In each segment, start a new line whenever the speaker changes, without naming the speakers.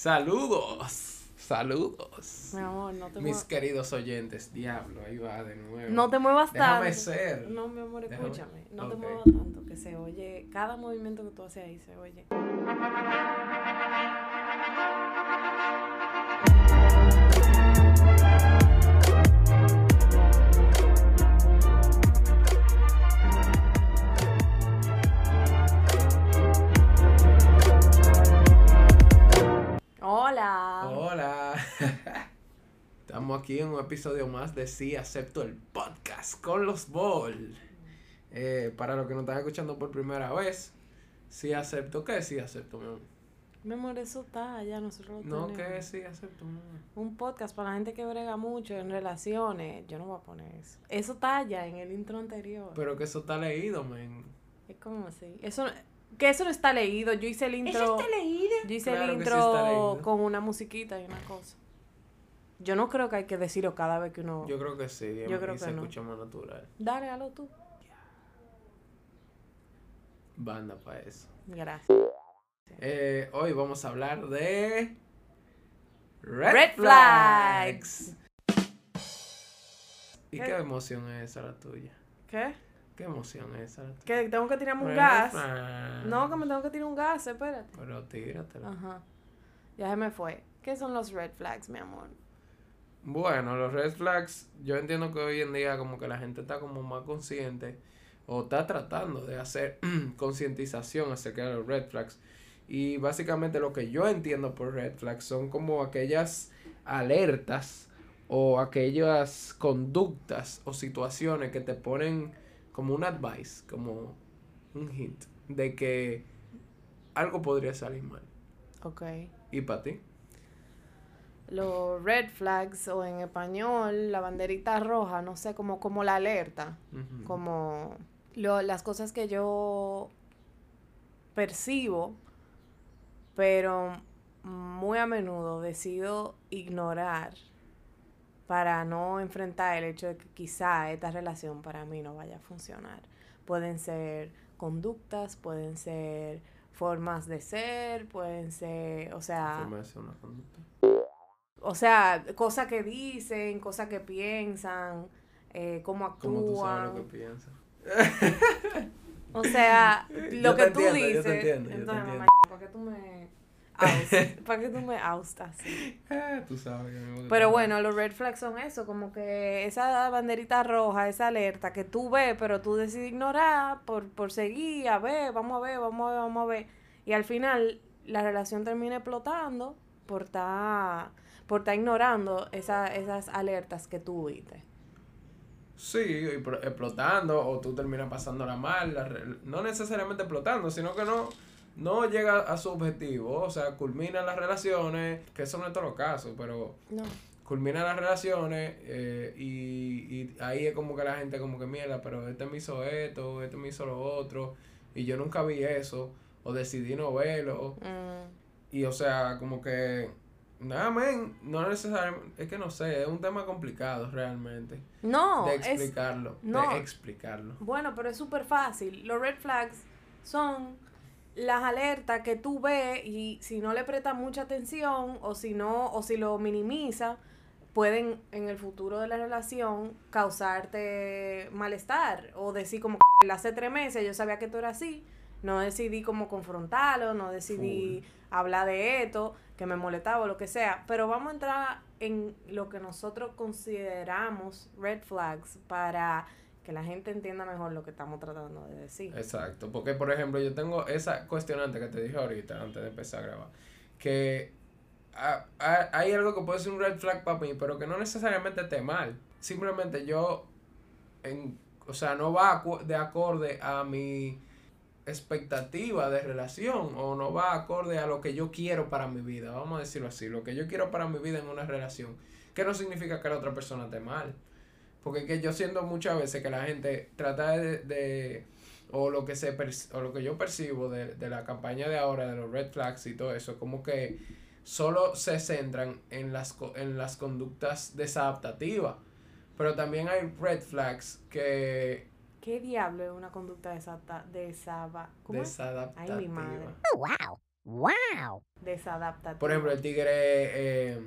Saludos, saludos.
Mi amor, no te
Mis
muevas.
queridos oyentes, diablo, ahí va de nuevo.
No te muevas
Déjame
tanto.
ser.
No, mi amor,
Déjame-
escúchame. No te muevas tanto, que se oye. Cada movimiento que tú haces ahí se oye. Hola.
Hola. Estamos aquí en un episodio más de Sí Acepto el Podcast con los Ball. Eh, para los que nos están escuchando por primera vez, Sí Acepto, ¿qué es Sí Acepto, mi amor?
Mi amor, eso está ya nosotros lo
No,
tenemos.
¿qué es Sí Acepto, mi amor?
Un podcast para la gente que brega mucho en relaciones. Yo no voy a poner eso. Eso está ya en el intro anterior.
Pero que eso está leído, men.
Es como así. Eso, que eso no está leído. Yo hice el intro.
leído.
Yo hice
Claro
el
sí
intro
está
con una musiquita y una cosa. Yo no creo que hay que decirlo cada vez que uno.
Yo creo que sí,
Yo
y
creo
se
que no.
escucha más natural.
Dale, hazlo tú.
Banda para eso.
Gracias.
Eh, hoy vamos a hablar de Red,
Red
Flags. ¿Y
¿Qué?
qué emoción es esa la tuya?
¿Qué?
¿Qué emoción es esa?
Que tengo que tirarme un gas. No, que me tengo que tirar un gas, espérate.
Pero tíratela.
Ajá. Ya se me fue. ¿Qué son los red flags, mi amor?
Bueno, los red flags, yo entiendo que hoy en día como que la gente está como más consciente o está tratando de hacer concientización acerca de los red flags. Y básicamente lo que yo entiendo por red flags son como aquellas alertas o aquellas conductas o situaciones que te ponen como un advice, como un hint de que algo podría salir mal.
Ok.
¿Y para ti?
Los red flags, o en español, la banderita roja, no sé, como, como la alerta. Como lo- las cosas que yo percibo, pero muy a menudo decido ignorar para no enfrentar el hecho de que quizá esta relación para mí no vaya a funcionar. Pueden ser conductas, pueden ser formas de ser, pueden ser, o sea,
Forma de ser una conducta.
o sea, cosas que dicen, cosas que piensan, eh, cómo
Como tú sabes
actúan.
lo que piensas.
O sea, lo
Yo
que tú
entiendo, yo te
dices.
entiendo, yo te
entonces,
entiendo.
mamá, ¿para qué tú me aus- ¿Para qué tú me austas?
Ah, tú sabes que me
Pero bueno, los red flags son eso, como que esa banderita roja, esa alerta que tú ves, pero tú decides ignorar por, por seguir, a ver, vamos a ver, vamos a ver, vamos a ver. Y al final la relación termina explotando por estar por estar ignorando esa, esas alertas que tú viste.
Sí, y explotando, o tú terminas pasándola mal, la no necesariamente explotando, sino que no, no llega a su objetivo, o sea, culmina las relaciones, que eso no es todo los casos, pero
No.
culmina las relaciones eh, y, y ahí es como que la gente como que mierda, pero este me hizo esto, este me hizo lo otro, y yo nunca vi eso, o decidí no verlo,
Mm,
Y o sea, como que. Nada, men, no necesariamente. Es que no sé, es un tema complicado realmente.
No,
de
es,
explicarlo.
no.
De explicarlo.
Bueno, pero es súper fácil. Los red flags son las alertas que tú ves y si no le prestas mucha atención o si no, o si lo minimiza, pueden en el futuro de la relación causarte malestar o decir como que hace tres meses yo sabía que tú eras así, no decidí como confrontarlo, no decidí hablar de esto, que me molestaba o lo que sea, pero vamos a entrar en lo que nosotros consideramos red flags para que la gente entienda mejor lo que estamos tratando de decir.
Exacto. Porque, por ejemplo, yo tengo esa cuestionante que te dije ahorita, antes de empezar a grabar. Que ah, ah, hay algo que puede ser un red flag para mí, pero que no necesariamente esté mal. Simplemente yo. En, o sea, no va de acorde a mi expectativa de relación o no va acorde a lo que yo quiero para mi vida, vamos a decirlo así, lo que yo quiero para mi vida en una relación, que no significa que la otra persona esté mal, porque es que yo siento muchas veces que la gente trata de, de- o lo que se o lo que yo percibo de, de la campaña de ahora de los red flags y todo eso, como que solo se centran en las en las conductas desadaptativas, pero también hay red flags que
¿Qué diablo es una conducta desata, desaba, ¿cómo es?
desadaptativa.
Ay, mi madre.
wow.
¡Wow! Desadaptativo.
Por ejemplo, el tigre eh,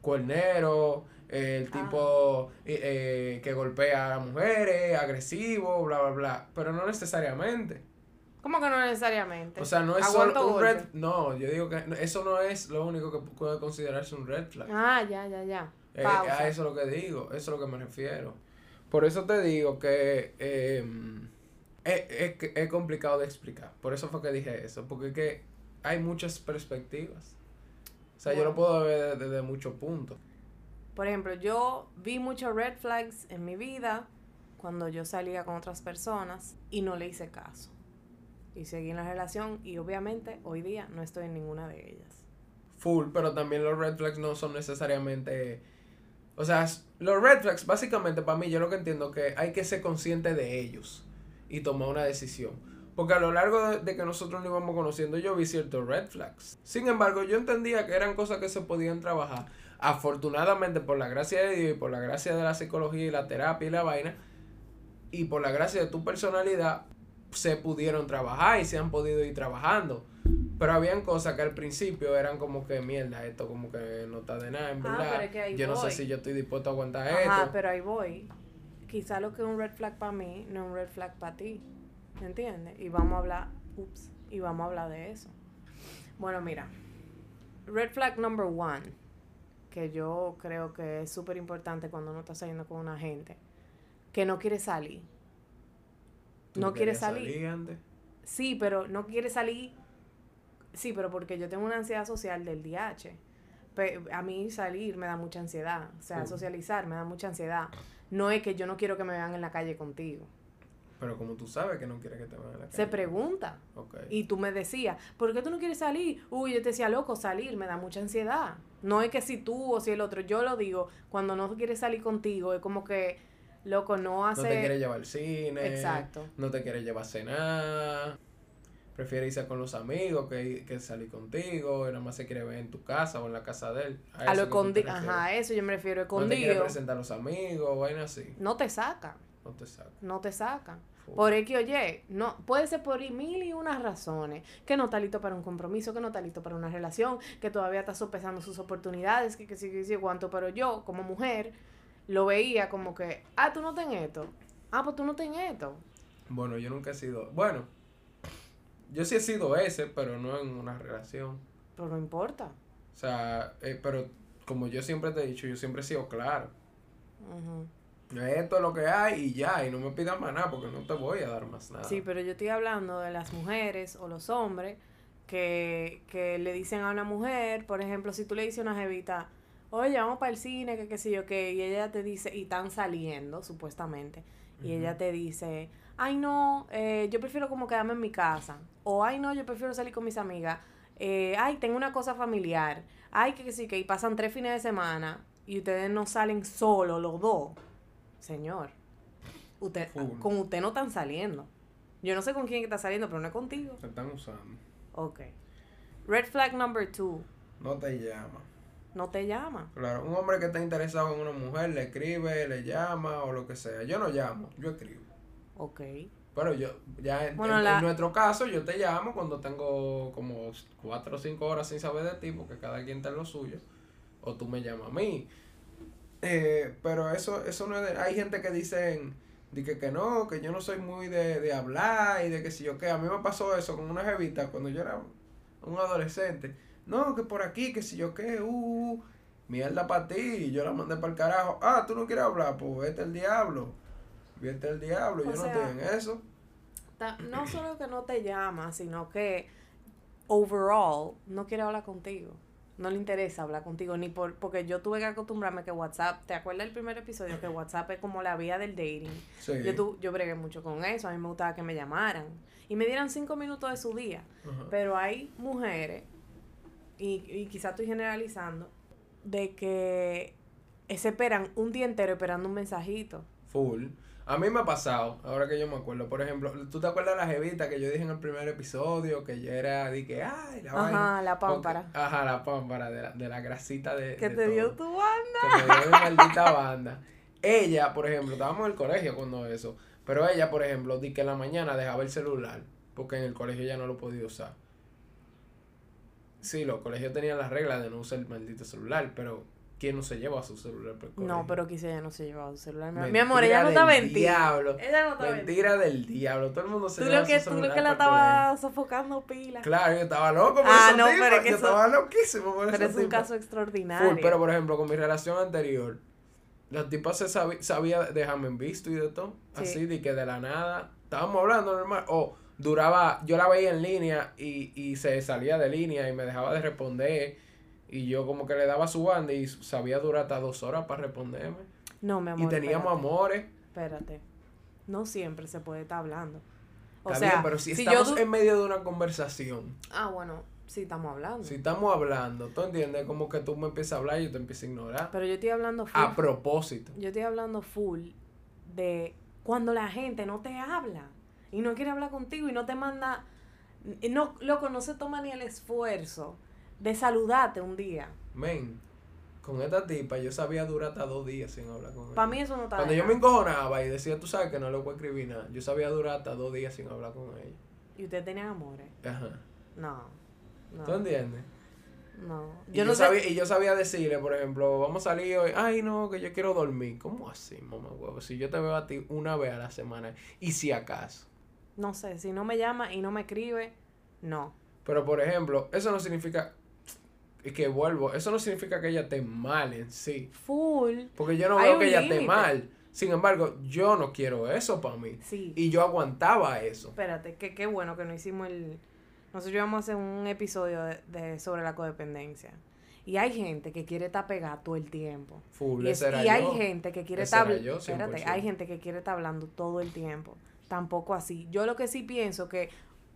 cuernero, el
Ah.
tipo eh, eh, que golpea a las mujeres, agresivo, bla, bla, bla. Pero no necesariamente.
¿Cómo que no necesariamente?
O sea, no es
Aguanto
solo un
golpe.
red... No, yo digo que eso no es lo único que puede considerarse un red flag.
Ah, ya, ya, ya.
Eh, a eso es lo que digo, eso es lo que me refiero. Por eso te digo que eh, es, es que es complicado de explicar. Por eso fue que dije eso, porque es que hay muchas perspectivas. O sea, yo lo puedo ver desde, desde muchos puntos.
Por ejemplo, yo vi muchos red flags en mi vida cuando yo salía con otras personas y no le hice caso. Y seguí en la relación y obviamente hoy día no estoy en ninguna de ellas.
Full, pero también los red flags no son necesariamente... O sea, los red flags, básicamente para mí, yo lo que entiendo que hay que ser consciente de ellos y tomar una decisión. Porque a lo largo de, de que nosotros nos íbamos conociendo, yo vi ciertos red flags. Sin embargo, yo entendía que eran cosas que se podían trabajar. Afortunadamente, por la gracia de Dios y por la gracia de la psicología y la terapia y la vaina, y por la gracia de tu personalidad, se pudieron trabajar y se han podido ir trabajando. Pero habían cosas que al principio eran como que mierda, esto como que no está de nada, en
Ah,
verdad.
es que
yo no sé si yo estoy dispuesto a aguantar
Ajá,
esto.
pero ahí voy. Quizá lo que es un red flag para mí no es un red flag para ti. ¿Me entiendes? Y vamos a hablar, ups, y vamos a hablar de eso. Bueno, mira, red flag number one, que yo creo que es súper importante cuando uno está saliendo con una gente, que no quiere salir.
¿Tú
No quiere
querías
salir.
antes?
Sí, pero no quiere salir. Sí, pero porque yo tengo una ansiedad social del DH. A mí salir me da mucha ansiedad. O sea, socializar me da mucha ansiedad. No es que yo no quiero que me vean en la calle contigo.
Pero como tú sabes que no quieres que te vean en la
Se
calle.
pregunta.
Ok.
Y tú me decías, ¿por qué tú no quieres salir? Uy, yo te decía, loco, salir me da mucha ansiedad. No es que si tú o si el otro, yo lo digo, cuando no quiere salir contigo, es como que, loco, no hace...
No te quiere llevar al cine.
Exacto.
No te quiere llevar a cenar. Prefiere irse con los amigos que, que salir contigo. Y nada más se quiere ver en tu casa o en la casa de él.
A lo escondido. Ajá, a eso yo me refiero,
No te quiere
escondido.
presentar a los amigos, vaina así.
No te saca.
No te saca.
no te sacan. Por X o Y, no, puede ser por mil y unas razones. Que no está listo para un compromiso, que no está listo para una relación, que todavía está sopesando sus oportunidades, que, que sí, que sí, cuánto. Pero yo, como mujer, lo veía como que, ah, tú no ten esto. Ah, pues tú no ten esto.
Bueno, yo nunca he sido. Bueno, yo sí he sido ese, pero no en una relación.
Pero no importa.
O sea, eh, pero como yo siempre te he dicho, yo siempre he sido claro. Esto es lo que hay y ya, y no me pidas más nada porque no te voy a dar más nada.
Sí, pero yo estoy hablando de las mujeres o los hombres que, que le dicen a una mujer, por ejemplo, si tú le dices a una jevita, oye, vamos para el cine, que qué sé yo qué, y ella te dice, y están saliendo, supuestamente, y ella te dice, ay no, eh, yo prefiero como quedarme en mi casa, o ay no, yo prefiero salir con mis amigas, eh, ay, tengo una cosa familiar, ay, que, que sí, que y pasan tres fines de semana y ustedes no salen solos los dos, señor, usted,
Full.
con usted no están saliendo. Yo no sé con quién está saliendo, pero no es contigo.
Te están usando.
Ok. Red flag number two,
No te llama.
no te llama.
Claro, un hombre que está interesado en una mujer le escribe, le llama o lo que sea. Yo no llamo, yo escribo.
Ok.
Pero yo, ya en,
Bueno,
en-
la-
en nuestro caso, yo te llamo cuando tengo como cuatro o cinco horas sin saber de ti, porque cada quien está en lo suyo. O tú me llamas a mí. Eh, pero eso, eso no es de- Hay gente que dicen, di que, que no, que yo no soy muy de, de hablar y de que si yo qué. A mí me pasó eso con una jevita cuando yo era un adolescente. No, que por aquí, que si yo qué, uh, mierda para ti. Y yo la mandé para el carajo. Ah, tú no quieres hablar, pues vete el diablo. Vete el diablo,
O
yo no estoy en eso.
Ta- No solo que no te llama, sino que overall no quiere hablar contigo. No le interesa hablar contigo, ni por, porque yo tuve que acostumbrarme que WhatsApp, ¿te acuerdas del primer episodio? Que WhatsApp es como la vía del dating.
Sí.
Yo, tu- yo bregué mucho con eso, a mí me gustaba que me llamaran y me dieran cinco minutos de su día. Pero hay mujeres, y, y quizás estoy generalizando, de que se esperan un día entero esperando un mensajito.
Full. A mí me ha pasado, ahora que yo me acuerdo, por ejemplo, ¿tú te acuerdas de la jevita que yo dije en el primer episodio que yo era, di que, ay, la vaina?
La
Porque-
pámpara.
ajá, la pámpara, de la, de la grasita de.
Que
de
te dio tu banda.
Que me dio mi maldita banda. Ella, por ejemplo, estábamos en el colegio cuando eso, pero ella, por ejemplo, di que en la mañana dejaba el celular, porque en el colegio ya no lo podía usar. sí, los colegios tenían las reglas de no usar el maldito celular, pero ¿quién no se lleva su celular?
No, pero quizá ella no se llevaba su celular. Mi- amor, ella no está mentira.
diablo.
Ella no está mentira.
Mentira del diablo, todo el mundo se
Tú
lleva
lo que,
su
tú lo
celular
que la estabas sofocando pila.
Claro, yo estaba loco por
Ah, no,
tipa,
pero es que
yo
eso-
estaba loquísimo por
Pero es un
tipa.
caso extraordinario.
Full, pero por ejemplo, con mi relación anterior, la tipa se sabi- sabía dejarme en visto y de todo.
Sí.
Así, de que de la nada, estábamos hablando normal. O duraba, yo la veía en línea y, y se salía de línea y me dejaba de responder. Y yo como que le daba su banda y sabía durar hasta dos horas para responderme.
No, mi amor.
y teníamos
espérate,
amores.
Espérate. No siempre se puede estar hablando. O
Está
sea,
bien, pero si,
si
estamos en medio de una conversación,
Ah, bueno, sí estamos hablando.
si estamos hablando, ¿tú entiendes? Como que tú me empiezas a hablar y yo te empiezo a ignorar.
Pero yo estoy hablando full.
A propósito.
Yo estoy hablando full de cuando la gente no te habla y no quiere hablar contigo y no te manda. No, loco, no se toma ni el esfuerzo de saludarte un día.
Men, con esta tipa yo sabía durar hasta dos días sin hablar con ella.
Para mí eso no está
Cuando yo me encojonaba y decía, tú sabes que no le voy a escribir nada, yo sabía durar hasta dos días sin hablar con ella.
¿Y ustedes tenían amores?
Ajá.
No.
¿Tú
No.
entiendes?
no.
Y
Yo no sé.
sabía, y yo sabía decirle, por ejemplo, vamos a salir hoy, ay no, que yo quiero dormir. ¿Cómo así, mamá huevo? Si yo te veo a ti una vez a la semana, y si acaso.
No sé, si no me llama y no me escribe, no.
Pero por ejemplo, eso no significa que vuelvo, eso no significa que ella esté mal en sí.
Full.
Porque yo no veo que ella esté mal. Sin embargo, yo no quiero eso para mí.
Sí.
Y yo aguantaba eso.
Espérate, que qué bueno que no hicimos el... Nosotros íbamos a hacer un episodio de, de- sobre la codependencia. Y hay gente que quiere estar pegada todo el tiempo.
Full,
Y, es- y hay gente que quiere estar... espérate,
100%.
hay gente que quiere estar hablando todo el tiempo. Tampoco así. Yo lo que sí pienso que,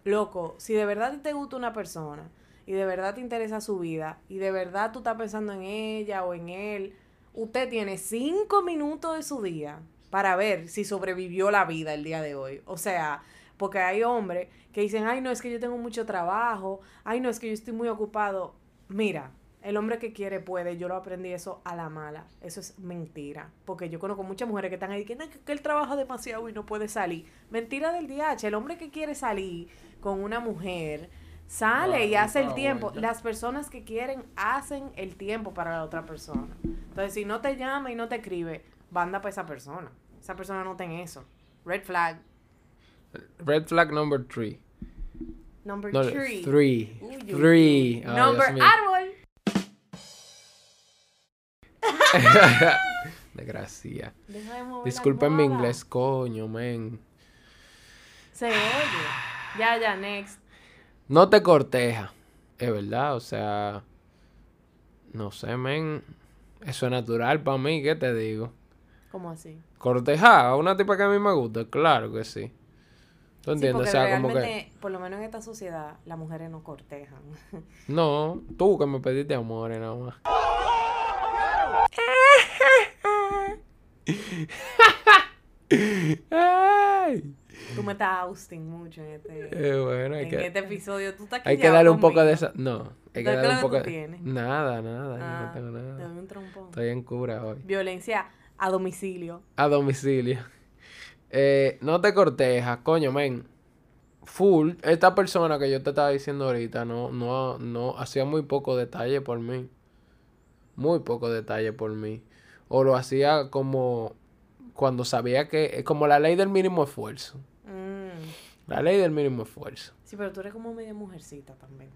loco, si de verdad te gusta una persona y de verdad te interesa su vida y de verdad tú estás pensando en ella o en él, usted tiene cinco minutos de su día para ver si sobrevivió la vida el día de hoy. O sea, porque hay hombres que dicen, ay, no, es que yo tengo mucho trabajo, ay, no, es que yo estoy muy ocupado. Mira, el hombre que quiere puede, yo lo aprendí eso a la mala. Eso es mentira. Porque yo conozco muchas mujeres que están ahí que, "No, que, que él trabaja demasiado y no puede salir. Mentira del DH. El hombre que quiere salir con una mujer sale
Ah,
y hace el tiempo. Las personas que quieren hacen el tiempo para la otra persona. Entonces, si no te llama y no te escribe, banda para esa persona. Esa persona no ten eso. Red flag.
Red flag number three.
Number
No,
three.
three.
Uy, uy,
Three. Ay,
Number árbol. De la
Disculpen mi inglés, coño, men.
Se oye. Ya, ya, next.
No te corteja. Es verdad, o sea. No sé, men. Eso es natural para mí, ¿qué te digo?
¿Cómo así?
Cortejar a una tipa que a mí me gusta, claro que sí. ¿Tú entiendes? o sea, como que.
por lo menos en esta sociedad, las mujeres no cortejan.
No, tú que me pediste amores nada más. Ay,
Tú me estás ousting mucho en este,
eh, bueno, hay
en
que,
este episodio. Tú estás
hay que darle un poco de esa. No, hay
¿De
que darle un poco de. Nada, nada, yo
Ah,
no tengo
Te
nada.
doy un trompón.
Estoy en cura hoy.
Violencia a domicilio.
A domicilio. Eh, no te cortejas, coño, men. Full, esta persona que yo te estaba diciendo ahorita no, no, no hacía muy poco detalle por mí. Muy poco detalle por mí. O lo hacía como cuando sabía que, como la ley del mínimo esfuerzo. La ley del mínimo esfuerzo.
Sí, pero tú eres como media mujercita también.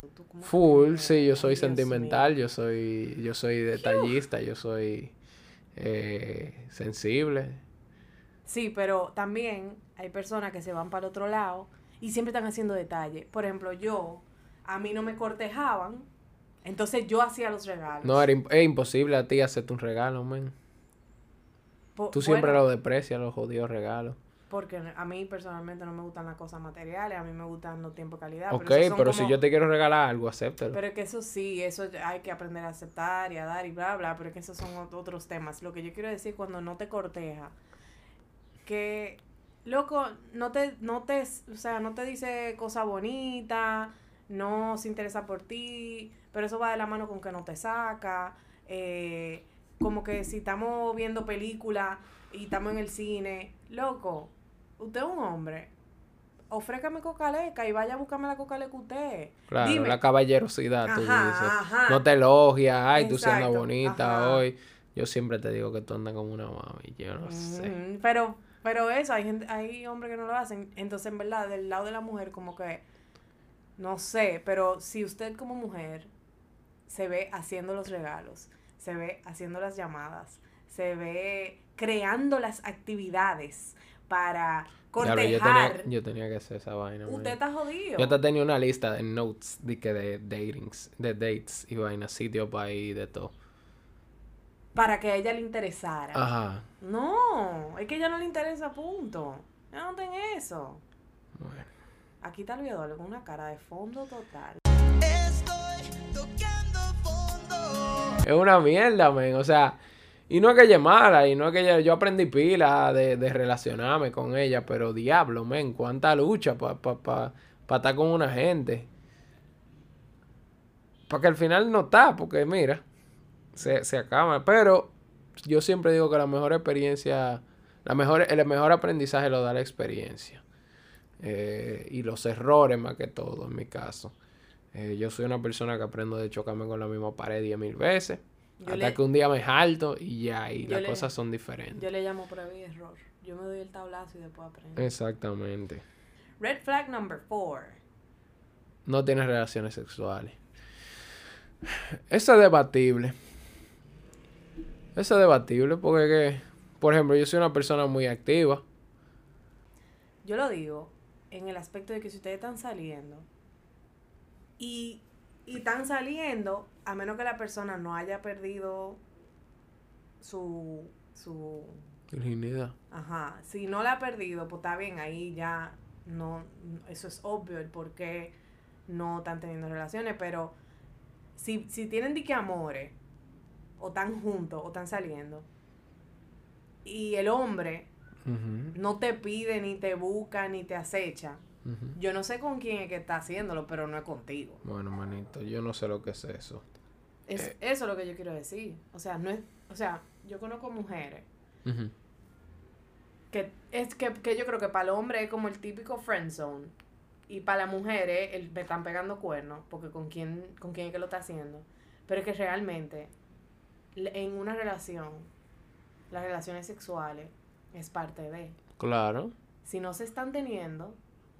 Tú- tú
Full, sí, yo soy
Dios
sentimental, yo soy, yo soy detallista, yo soy eh, sensible.
Sí, pero también hay personas que se van para el otro lado y siempre están haciendo detalles. Por ejemplo, yo, a mí no me cortejaban, entonces yo hacía los regalos.
No, era imp- es imposible a ti hacerte un regalo.
Po-
Tú siempre
bueno,
lo desprecias, los jodidos regalos.
Porque a mí personalmente no me gustan las cosas materiales, a mí me gustan los tiempos de calidad.
ok, pero si
como-
yo te quiero regalar algo, acéptalo.
Pero es que eso sí, eso hay que aprender a aceptar y a dar y bla, bla, pero es que esos son ot- otros temas. Lo que yo quiero decir cuando no te corteja, que, loco, no te, no te, o sea, no te dice cosas bonitas, no se interesa por ti, pero eso va de la mano con que no te saca, eh, como que si estamos viendo películas y estamos en el cine, loco, usted es un hombre, ofrécame cocaleca y vaya a buscarme la cocaleca usted.
Claro,
Dime.
la caballerosidad, tú
Ajá,
dices.
ajá.
No te elogias, ay, tú siendo bonita
ajá.
hoy. Yo siempre te digo que tú andas como una mami, yo no sé.
Ujú, Pero, pero eso, hay gente, hay hombres que no lo hacen. Entonces, en verdad, del lado de la mujer, como que, no sé, pero si usted como mujer se ve haciendo los regalos, se ve haciendo las llamadas, se ve creando las actividades para
Diablo, yo,
cortejar,
tenía, yo tenía que hacer esa vaina. man.
usted está jodido.
Yo te tenía una lista de notes de que de datings, de dates y vainas, sitios para ir de todo.
Para que a ella le interesara.
Ajá.
No, es que a ella no le interesa, punto. Ya no ten eso.
Bueno.
Aquí está el violador con una cara de fondo total.
Es una mierda, men. O sea, y no es que ella mala, y no es que yo aprendí pila de, de relacionarme con ella, pero diablo, men, cuánta lucha para pa, pa, pa estar con una gente. Para que al final no está, porque mira, se, se acaba. Pero yo siempre digo que la mejor experiencia, la mejor, el mejor aprendizaje lo da la experiencia. Eh, y los errores más que todo, en mi caso. Eh, yo soy una persona que aprendo de chocarme con la misma pared diez mil veces.
Yo
hasta
le-
que un día me jalto y ya, y
Yo
las
le-
cosas son diferentes.
Yo le llamo prueba y error. Yo me doy el tablazo y después aprendo.
Exactamente.
Red flag number four.
No tienes relaciones sexuales. Eso es debatible. Eso es debatible porque, que, por ejemplo, yo soy una persona muy activa.
Yo lo digo en el aspecto de que si ustedes están saliendo y, y están saliendo, a menos que la persona no haya perdido su, su
Virginidad.
Ajá, si no la ha perdido, pues está bien, ahí ya no, eso es obvio el por qué no están teniendo relaciones, pero si, si tienen dique amores, o están juntos, o están saliendo, y el hombre no te pide, ni te busca, ni te acecha, yo no sé con quién es que está haciéndolo, pero no es contigo.
Bueno, manito, yo no sé lo que es eso.
Es,
Eh.
Eso es lo que yo quiero decir. O sea, no es, o sea, yo conozco mujeres que es que, que yo creo que para el hombre es como el típico friend zone y para la mujer es el me están pegando cuernos porque con quién con quién es que lo está haciendo pero es que realmente en una relación las relaciones sexuales es parte de
Claro.
si no se están teniendo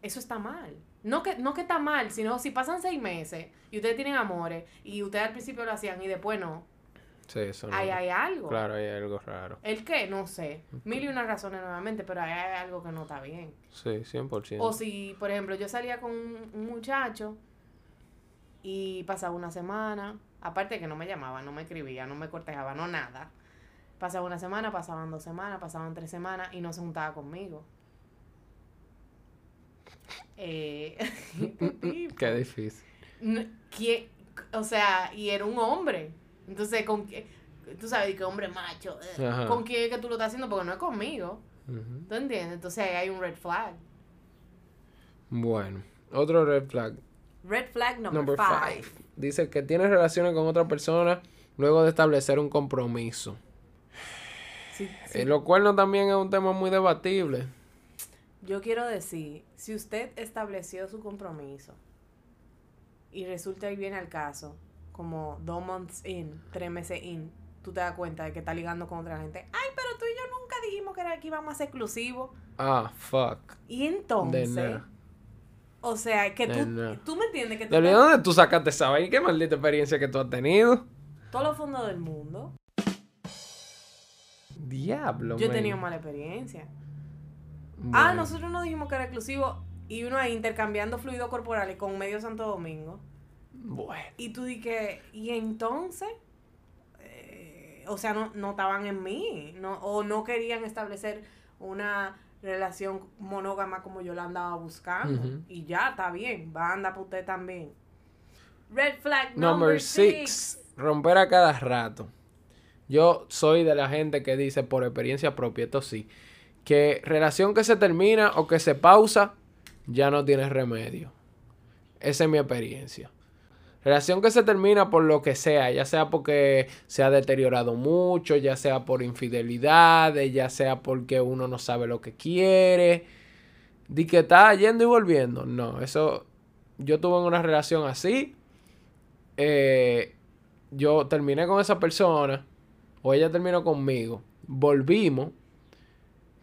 eso está mal no que no que está mal sino si pasan seis meses y ustedes tienen amores y ustedes al principio lo hacían y después no
Sí, eso no.
ahí hay algo
Claro, hay algo raro.
¿El qué? No sé. Mil y una razones nuevamente, pero ahí hay algo que no está bien.
Sí, 100%.
O si, por ejemplo, yo salía con un un muchacho y pasaba una semana, aparte que no me llamaba, no me escribía, no me cortejaba, no nada. Pasaba una semana, pasaban dos semanas, pasaban tres semanas y no se juntaba conmigo. Eh.
Qué difícil.
¿quién? O sea, y era un hombre. Entonces, con qué- tú sabes que hombre macho, eh,
Ajá.
¿con quién es que tú lo estás haciendo? Porque no es conmigo. ¿Tú entiendes? Entonces ahí hay un red flag.
Bueno, otro red flag.
Red flag number,
Number
five.
five. Dice que tienes relaciones con otra persona luego de establecer un compromiso.
Sí, sí.
Eh, lo cual no también es un tema muy debatible.
Yo quiero decir, si usted estableció su compromiso y resulta y viene al caso, como dos months in, tres meses in, tú te das cuenta de que está ligando con otra gente. Ay, pero tú y yo nunca dijimos que era que íbamos a ser exclusivos.
Ah, fuck.
Y entonces, o sea, que tú, tú me entiendes que tú
¿De
estás-
dónde tú sacaste esa vaina? ¿Qué maldita experiencia que tú has tenido?
todos los fondos del mundo.
Diablo,
Yo he tenido mala experiencia.
Bueno,
Ah, nosotros no dijimos que era exclusivo y uno ahí intercambiando fluidos corporales con medio Santo Domingo.
Bueno.
Y tú di que, y entonces, eh, o sea, no, no estaban en mí, no, o no querían establecer una relación monógama como yo la andaba buscando. Y ya, está bien, va a andar para usted también. Red flag
Number
number
six.
six.
Romper a cada rato. Yo soy de la gente que dice por experiencia propia, esto sí, que relación que se termina o que se pausa, ya no tiene remedio. Esa es mi experiencia. Relación que se termina por lo que sea, ya sea porque se ha deteriorado mucho, ya sea por infidelidades, ya sea porque uno no sabe lo que quiere. Di que está yendo y volviendo. No, eso. Yo tuve una relación así. Eh, yo terminé con esa persona. O ella terminó conmigo. Volvimos.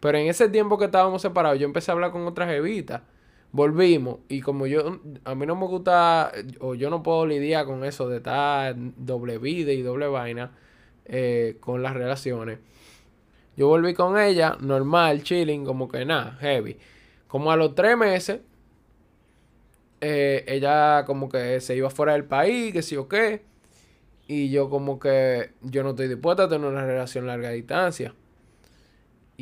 Pero en ese tiempo que estábamos separados, yo empecé a hablar con otra jevita. Volvimos. Y como yo, a mí no me gusta, o yo no puedo lidiar con eso de estar doble vida y doble vaina eh, con las relaciones. Yo volví con ella, normal, chilling, como que nada, heavy. Como a los tres meses, eh, ella como que se iba fuera del país, que sí o qué. Y yo como que yo no estoy dispuesta a tener una relación larga distancia.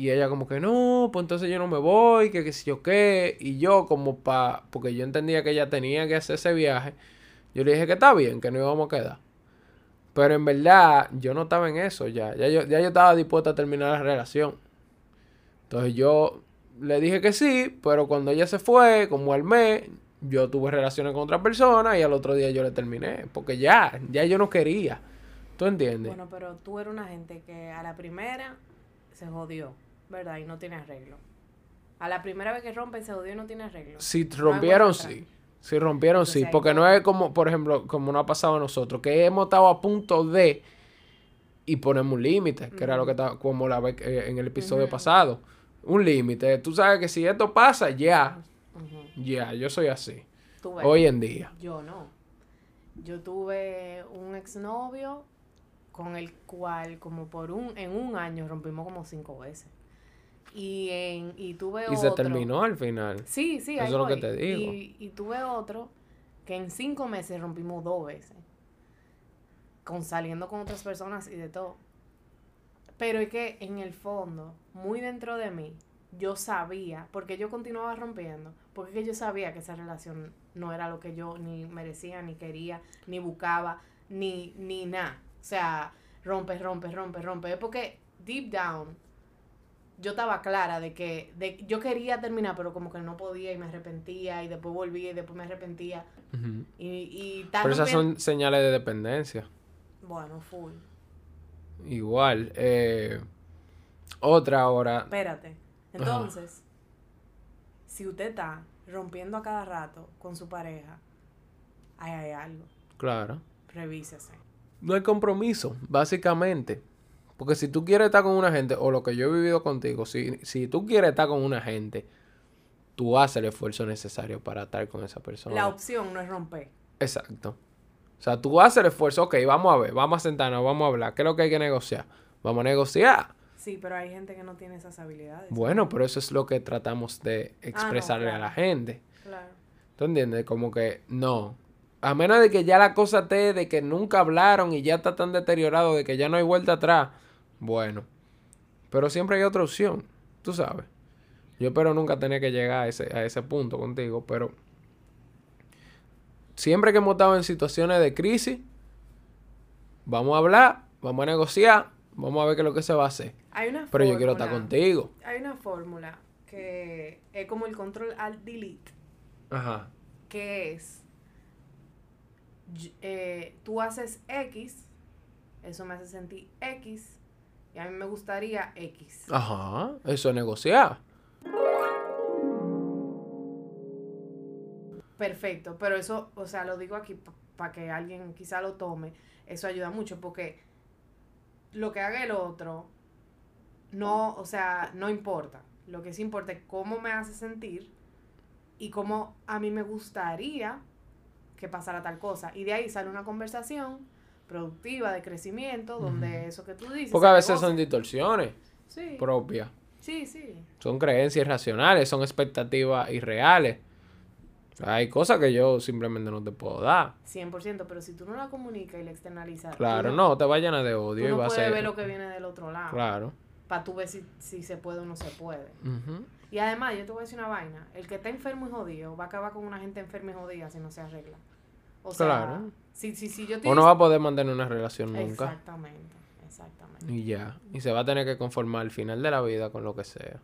Y ella como que no, pues entonces yo no me voy, que qué sé yo qué. Y yo como pa, porque yo entendía que ella tenía que hacer ese viaje, yo le dije que está bien, que no íbamos a quedar. Pero en verdad yo no estaba en eso ya. Ya yo, ya yo estaba dispuesta a terminar la relación. Entonces yo le dije que sí, pero cuando ella se fue, como al mes, yo tuve relaciones con otra persona y al otro día yo le terminé. Porque ya, ya yo no quería. ¿Tú entiendes?
Bueno, pero tú eres una gente que a la primera se jodió, ¿verdad? Y no tiene arreglo. A la primera vez que rompen se jodió y no tiene arreglo.
Si rompieron, sí. Si rompieron, sí. Porque no es como, por ejemplo, como no ha pasado a nosotros, que hemos estado a punto de y ponemos un límite, que era lo que estaba, como la vez eh, en el episodio pasado. Un límite. Tú sabes que si esto pasa, ya. Ya, yo soy así. Hoy en día.
Yo no. Yo tuve un exnovio con el cual como por un en un año rompimos como cinco veces. Y en y tuve
y se terminó al final.
Sí, sí,
Eso es lo que te digo.
Y, y tuve otro que en cinco meses rompimos dos veces. Con saliendo con otras personas y de todo. Pero es que en el fondo, muy dentro de mí, yo sabía, porque yo continuaba rompiendo, porque yo sabía que esa relación no era lo que yo ni merecía, ni quería, ni buscaba, ni, ni nada. O sea, rompe, rompe, rompe, rompe. Es porque deep down yo estaba clara de que de, yo quería terminar, pero como que no podía y me arrepentía y después volvía y después me arrepentía. y, y
Pero esas son señales de dependencia.
Bueno, full.
Igual. Eh, otra hora.
Espérate. Entonces, si usted está rompiendo a cada rato con su pareja, ahí hay algo.
Claro.
Revísese.
No hay compromiso, básicamente. Porque si tú quieres estar con una gente, o lo que yo he vivido contigo, si, si tú quieres estar con una gente, tú haces el esfuerzo necesario para estar con esa persona.
La opción no es romper.
Exacto. O sea, tú haces el esfuerzo, ok, vamos a ver, vamos a sentarnos, vamos a hablar, ¿qué es lo que hay que negociar? Vamos a negociar.
Sí, pero hay gente que no tiene esas habilidades.
Bueno, pero eso es lo que tratamos de ah, expresarle a la gente. Claro. ¿Tú entiendes? Como que no. A menos de que ya la cosa esté de que nunca hablaron y ya está tan deteriorado de que ya no hay vuelta atrás. Bueno. Pero siempre hay otra opción. Tú sabes. Yo espero nunca tener que llegar a ese, a ese punto contigo, pero siempre que hemos estado en situaciones de crisis, vamos a hablar, vamos a negociar, vamos a ver qué es lo que se va a hacer. Pero yo quiero estar contigo.
Hay una fórmula que es como el control alt delete. Ajá. Que es, eh, tú haces X, eso me hace sentir X, y a mí me gustaría X.
Ajá, eso es negociar.
perfecto, pero eso, o sea, lo digo aquí para que alguien quizá lo tome, eso ayuda mucho porque lo que haga el otro no, o sea, no importa. Lo que sí importa es cómo me hace sentir y cómo a mí me gustaría que pasara tal cosa. Y de ahí sale una conversación productiva de crecimiento donde eso que tú dices.
Porque a veces son distorsiones propias.
Sí, sí.
Son creencias irracionales, son expectativas irreales. Hay cosas que yo simplemente no te puedo dar.
100%, pero si tú no la comunicas y la externalizas.
Claro, no, te va a llenar de odio.
Tú no
y va
puedes
a
ver lo que viene del otro lado.
Claro.
Para tú ver si, si, se puede o no se puede. Y además, yo te voy a decir una vaina. El que está enfermo y jodido va a acabar con una gente enferma y jodida si no se arregla. O sea, claro. Si, si, si yo
o no va a poder mantener una relación nunca.
Exactamente, exactamente.
Y ya. Y se va a tener que conformar al final de la vida con lo que sea.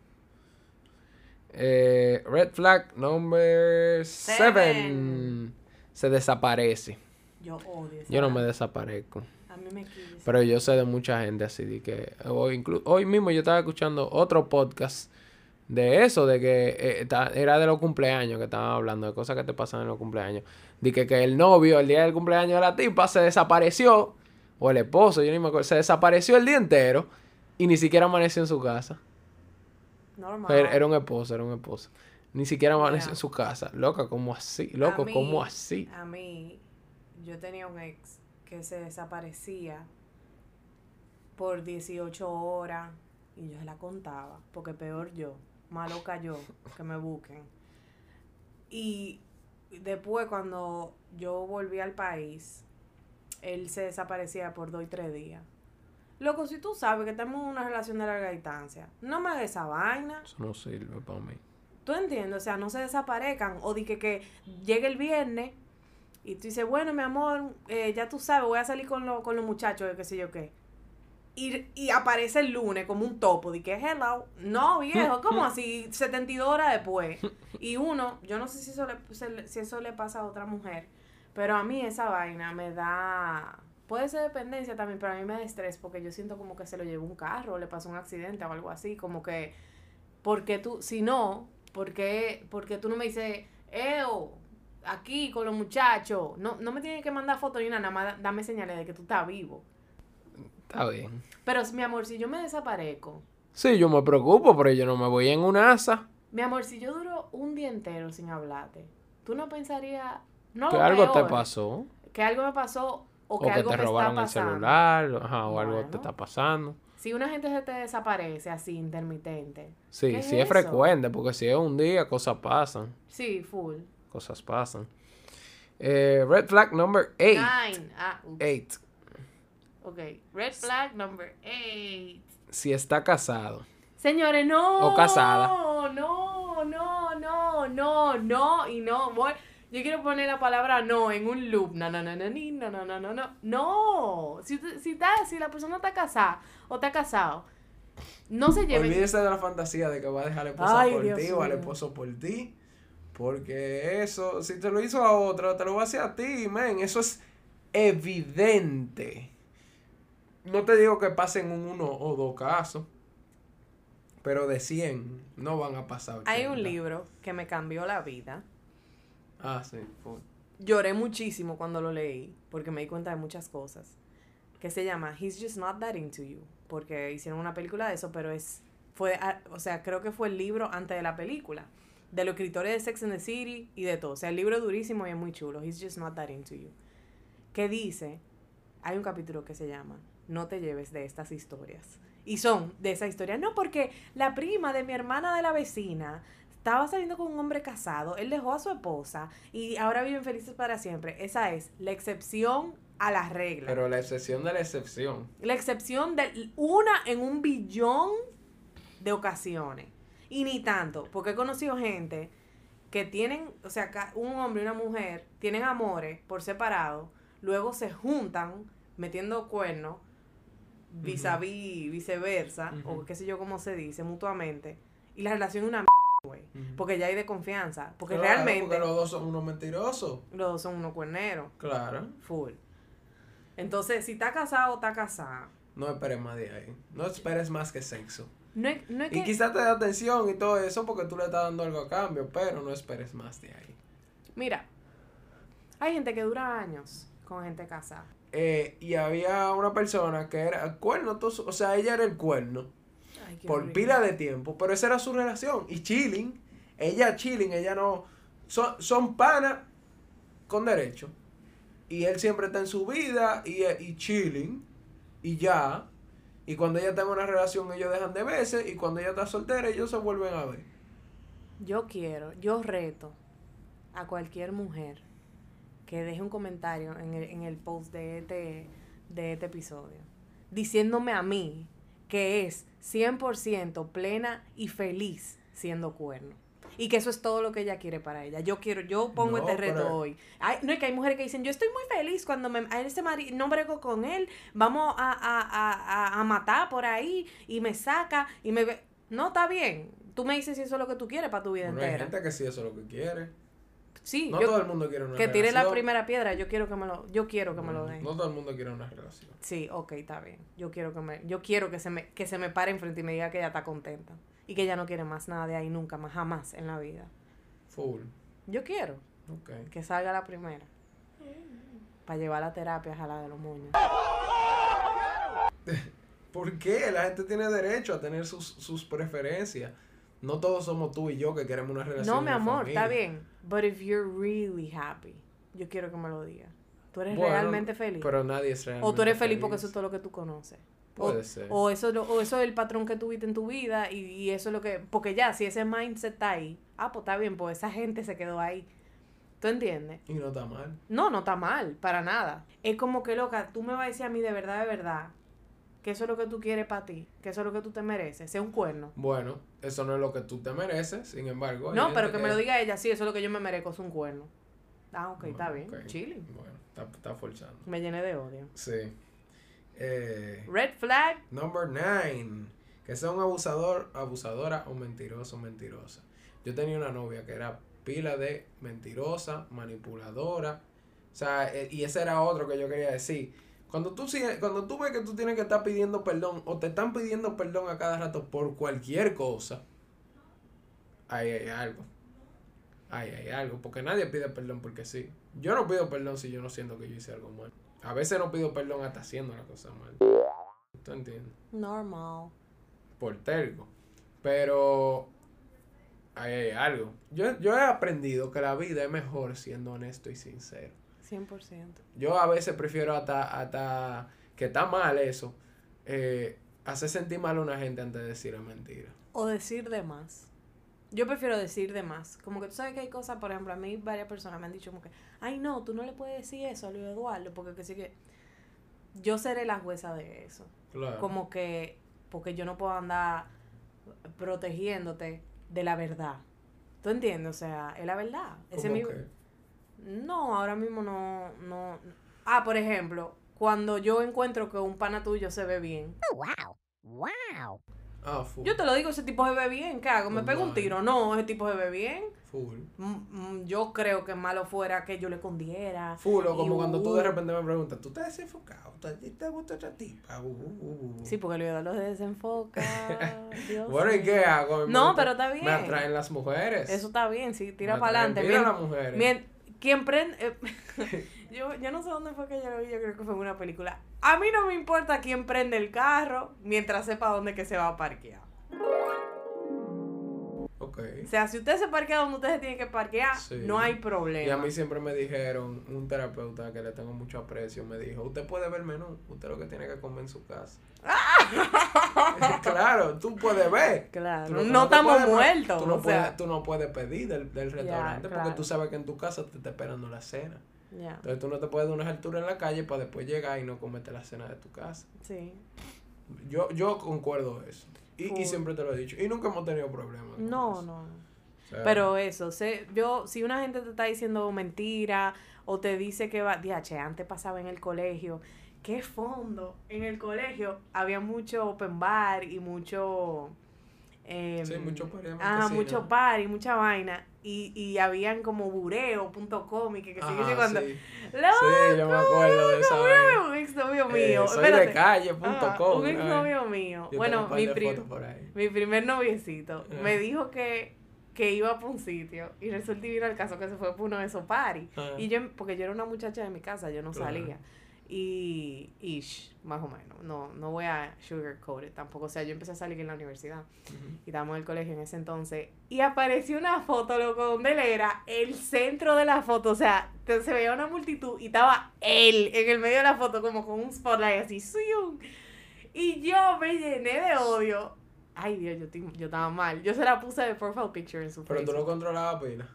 Eh, red flag number 7. Se desaparece.
Yo odio.
Yo no me desaparezco.
A mí me
Pero yo sé de mucha gente así de que hoy, hoy mismo yo estaba escuchando otro podcast de eso, de que eh, era de los cumpleaños que estaban hablando, de cosas que te pasan en los cumpleaños. De que, que el novio, el día del cumpleaños de la tipa, se desapareció, o el esposo, yo ni me acuerdo, se desapareció el día entero y ni siquiera amaneció en su casa.
Normal.
Era, era un esposo, era un esposo. Ni siquiera amaneció en su casa. Loca, ¿cómo así? Loco,
mí-
¿cómo así?
A mí, yo tenía un ex que se desaparecía por 18 horas y yo se la contaba, porque peor yo, más loca yo, que me busquen. Y después cuando yo volví al país, él se desaparecía por dos y tres días. Loco, si tú sabes que tenemos una relación de larga distancia, no me hagas esa vaina.
Eso no sirve para mí.
¿Tú entiendes? O sea, no se desaparezcan. O di que, que llegue el viernes y tú dices, bueno, mi amor, eh, ya tú sabes, voy a salir con, lo- con los muchachos, qué sé yo qué. Y, y aparece el lunes como un topo, de que hello. No, viejo, como así, 72 horas después. Y uno, yo no sé si eso, le, si eso le pasa a otra mujer, pero a mí esa vaina me da... Puede ser dependencia también, pero a mí me da estrés porque yo siento como que se lo llevó un carro, le pasó un accidente o algo así, como que porque tú, si no, porque, porque tú no me dices, Eo, aquí con los muchachos, no, no me tienes que mandar fotos ni nada, nada más dame señales de que tú estás vivo.
Está bien.
Pero mi amor, si yo me desaparezco,
Sí, yo me preocupo, pero yo no me voy en un asa.
mi amor, si yo duro un día entero sin hablarte, tú no pensarías, no
que algo te pasó.
que algo me pasó o
O
que,
que,
algo
te
me
robaron
está
el celular, ajá, o algo te está pasando.
Si una gente se te desaparece así, intermitente.
Sí,
¿Qué
sí
es
frecuente, porque si es un día, cosas pasan.
Sí, full.
Cosas pasan. Eh, red flag number 8.
Nine. Ah, ups.
8.
Ok. Red flag number eight.
Si está casado.
Señores, no.
O casada.
No, no, no, no, no, no y no. Voy- Yo quiero poner la palabra no en un loop. No, no, no, no, no, no, no, no, no. No. Si, si, está, si la persona está casada o está casado, no se lleven.
Olvídese de la fantasía de que va a dejar a la esposa
Ay,
por
Dios
ti o al esposo por ti. Porque eso, si te lo hizo a otra, te lo va a hacer a ti, men. Eso es evidente. No te digo que pasen un uno o dos casos. Pero de 100 no van a pasar.
Hay un
80.
libro que me cambió la vida.
Ah, sí.
Lloré muchísimo cuando lo leí, porque me di cuenta de muchas cosas. Que se llama He's Just Not That Into You. Porque hicieron una película de eso, pero es. fue ah, O sea, creo que fue el libro antes de la película. De los escritores de Sex and the City y de todo. O sea, el libro es durísimo y es muy chulo. He's Just Not That Into You. Que dice. Hay un capítulo que se llama No te lleves de estas historias. Y son de esa historia. No, porque la prima de mi hermana de la vecina estaba saliendo con un hombre casado, él dejó a su esposa y ahora viven felices para siempre. Esa es la excepción a la regla.
Pero la excepción de la excepción.
la excepción de una en un billón de ocasiones. Y ni tanto, porque he conocido gente que tienen, o sea, un hombre y una mujer tienen amores por separado, luego se juntan metiendo cuernos, vis a vis, viceversa, o qué sé yo cómo se dice, mutuamente, y la relación es una güey,
Ujú.
porque ya hay de confianza, porque
Claro,
realmente
Porque los dos son unos mentirosos.
los dos son unos cuerneros,
Claro.
full. Entonces, si está casado, está casada.
No esperes más de ahí. No esperes más que sexo.
No es, no es
Y
que...
quizás te da atención y todo eso porque tú le estás dando algo a cambio, pero no esperes más de ahí.
Mira, hay gente que dura años con gente casada.
Eh, y había una persona que era cuerno, todo su- o sea, ella era el cuerno
Ay,
por
horrible.
pila de tiempo, pero esa era su relación. Y chilling, ella chilling, ella no. Son, son panas con derecho. Y él siempre está en su vida y, y chilling, y ya. Y cuando ella tenga una relación, ellos dejan de verse. Y cuando ella está soltera, ellos se vuelven a ver.
Yo quiero, yo reto a cualquier mujer que deje un comentario en el, en el post de este, de este episodio, diciéndome a mí que es 100% plena y feliz siendo cuerno. Y que eso es todo lo que ella quiere para ella. Yo quiero, yo pongo
No,
este reto hoy. No es que hay mujeres que dicen, yo estoy muy feliz cuando me, a ese marido, no brego con él, vamos a, a, a, a, matar por ahí y me saca y me ve. No, está bien. Tú me dices si eso es lo que tú quieres para tu vida
Bueno, hay
entera.
gente que sí eso es lo que quiere.
Sí,
No
yo-
todo el mundo quiere una
que
relación.
tire la primera piedra, yo quiero que me lo, yo quiero que me lo den.
No todo el mundo quiere una relación.
Sí, ok, está bien. Yo quiero que me, yo quiero que se me, que se me pare enfrente y me diga que ella está contenta. y que ella no quiere más nada de ahí nunca más, jamás en la vida.
Full.
Yo quiero que salga la primera. Para llevar la terapia a la de los moños.
¿Por qué? La gente tiene derecho a tener sus, sus preferencias. No todos somos tú y yo que queremos una relación.
No, mi amor,
familia.
está bien. But if you're really happy, yo quiero que me lo digas. ¿Tú eres
Bueno,
realmente feliz?
Pero nadie es realmente
o tú eres feliz porque eso es todo lo que tú conoces.
Puede
o,
ser.
O eso, o eso es el patrón que tuviste en tu vida y, y eso es lo que... Porque ya, si ese mindset está ahí, ah, pues está bien, pues esa gente se quedó ahí. ¿Tú entiendes?
Y no está mal.
No, no está mal, para nada. Es como que, loca, tú me vas a decir a mí de verdad, de verdad, que eso es lo que tú quieres para ti, que eso es lo que tú te mereces, sea un cuerno.
Bueno, eso no es lo que tú te mereces, sin embargo.
No, pero que me lo diga ella, sí, eso es lo que yo me merezco, es un cuerno. Ah, ok, está bien, chile.
Bueno, está, está forzando.
Me llené de odio.
Sí. Eh,
Red flag,
number nine. Que sea un abusador, abusadora o mentiroso, mentirosa. Yo tenía una novia que era pila de mentirosa, manipuladora. O sea, eh, y ese era otro que yo quería decir. Cuando tú, cuando tú ves que tú tienes que estar pidiendo perdón o te están pidiendo perdón a cada rato por cualquier cosa, ahí hay algo. Ahí hay algo. Porque nadie pide perdón porque sí. Yo no pido perdón si yo no siento que yo hice algo mal. A veces no pido perdón hasta haciendo la cosa mal. ¿Tú entiendes?
normal.
por terco. Pero ahí hay algo. Yo, yo he aprendido que la vida es mejor siendo honesto y sincero.
100%.
Yo a veces prefiero hasta, hasta que está mal eso, eh, hacer sentir mal a una gente antes de decir la mentira.
O decir de más. Yo prefiero decir de más. Como que tú sabes que hay cosas, por ejemplo, a mí varias personas me han dicho como que, ay no, tú no le puedes decir eso a Luis Eduardo, porque que sí que... Yo seré la jueza de eso.
Claro.
Como que, porque yo no puedo andar protegiéndote de la verdad. ¿Tú entiendes? O sea, es la verdad. Ese es
¿Cómo
mi-
que?
No, ahora mismo no, no. Ah, por ejemplo, cuando yo encuentro que un pana tuyo se ve bien.
Wow. Wow.
Ah, full.
Yo te lo digo, ese tipo se ve bien, ¿qué hago? ¿Me pego un tiro? No, ese tipo se ve bien.
Full.
Mm, mm, Yo creo que malo fuera que yo le escondiera.
Full, o
Y,
como cuando tú de
uh,
repente me preguntas, ¿tú estás desenfocado? ¿Tú- ¿Te gusta otra tipa? Uh, uh.
Sí, porque Eduardo se desenfoca. Dios
Bueno, ¿y qué hago? Me
No, pero está bien.
Me atraen las mujeres.
Eso está bien, sí, tira para adelante. Mien-
las mujeres.
mien- quien prende. eh, yo, yo no sé dónde fue que yo lo vi, yo creo que fue en una película. A mí no me importa quién prende el carro mientras sepa dónde que se va a parquear. O sea, si usted se parquea donde usted se tiene que parquear,
Sí.
no hay
Y a
problema.
mí siempre me dijeron, un terapeuta que le tengo mucho aprecio, me dijo, usted puede ver menú, usted lo que tiene que comer en su casa. claro, tú puedes ver.
Claro, no, estamos
puedes-
muertos.
Tú no,
o sea,
puedes, tú no puedes pedir del, del restaurante porque
claro.
tú sabes que en tu casa te está esperando la cena. Entonces tú no te puedes dar unas alturas en la calle para después llegar y no comerte la cena de tu casa.
sí.
Yo, yo concuerdo eso. Y, y siempre te lo he dicho. Y nunca hemos tenido problemas.
No,
eso.
no.
O sea,
Pero eso, sé, yo, si una gente te está diciendo mentira o te dice que va, diache, antes pasaba en el colegio, qué fondo, en el colegio había mucho open bar y mucho... em,
Sí, mucho party
Ah, mucho party, mucha vaina. Y, y habían como bureo.com y que, que sigue cuando...
sí. Sí, yo me acuerdo de esa vaina.
Un exnovio
Eh,
mío.
soy
espérate.
de calle.com.
Un
¿no?
exnovio mío.
Yo
bueno, mi,
de
pri-
fotos por ahí.
mi primer noviecito me dijo que, que iba para un sitio y resulta y vino el caso que se fue por uno de esos parties.
Ah.
Y yo, porque yo era una muchacha de mi casa, yo no salía. Y shh, más o menos, no, no voy a sugarcoat it tampoco. O sea, yo empecé a salir en la universidad y estábamos en el colegio en ese entonces. Y apareció una foto, loco, donde él era el centro de la foto. O sea, se veía una multitud y estaba él en el medio de la foto, como con un spotlight así. ¡zium! Y yo me llené de odio. Ay, Dios, yo, yo estaba mal. Yo se la puse de profile picture en su
Pero tú no controlabas pila.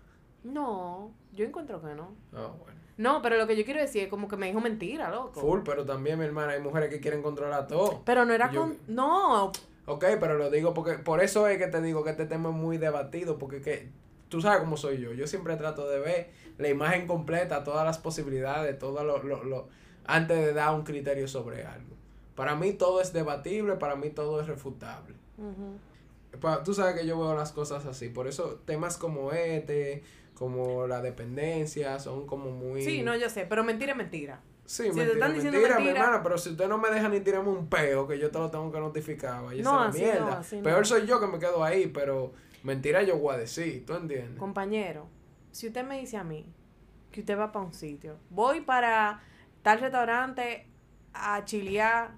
No, yo encuentro que no.
Ah, bueno.
No, pero lo que yo quiero decir es como que me dijo mentira, loco.
Full, pero también, mi hermana, hay mujeres que quieren controlar todo.
Pero no era
Yo-
con... No,
Ok, pero lo digo porque por eso es que te digo que este tema es muy debatido, porque que tú sabes cómo soy yo. Yo siempre trato de ver la imagen completa, todas las posibilidades, todo lo, lo, lo- antes de dar un criterio sobre algo. Para mí todo es debatible, para mí todo es refutable. Pa- Tú sabes que yo veo las cosas así, por eso temas como este, como la dependencia, son como muy...
Sí, no, yo sé, pero mentira es mentira.
Sí,
Si te
mentira,
están diciendo
mentira, mi
mentira-
hermana, pero si usted no me deja ni tirarme un peo, que yo te lo tengo que notificar, vaya
No,
a
así no,
mierda.
no.
Peor soy yo que me quedo ahí, pero mentira yo voy a decir, ¿tú entiendes?
Compañero, si usted me dice a mí que usted va para un sitio, voy para tal restaurante a chilear,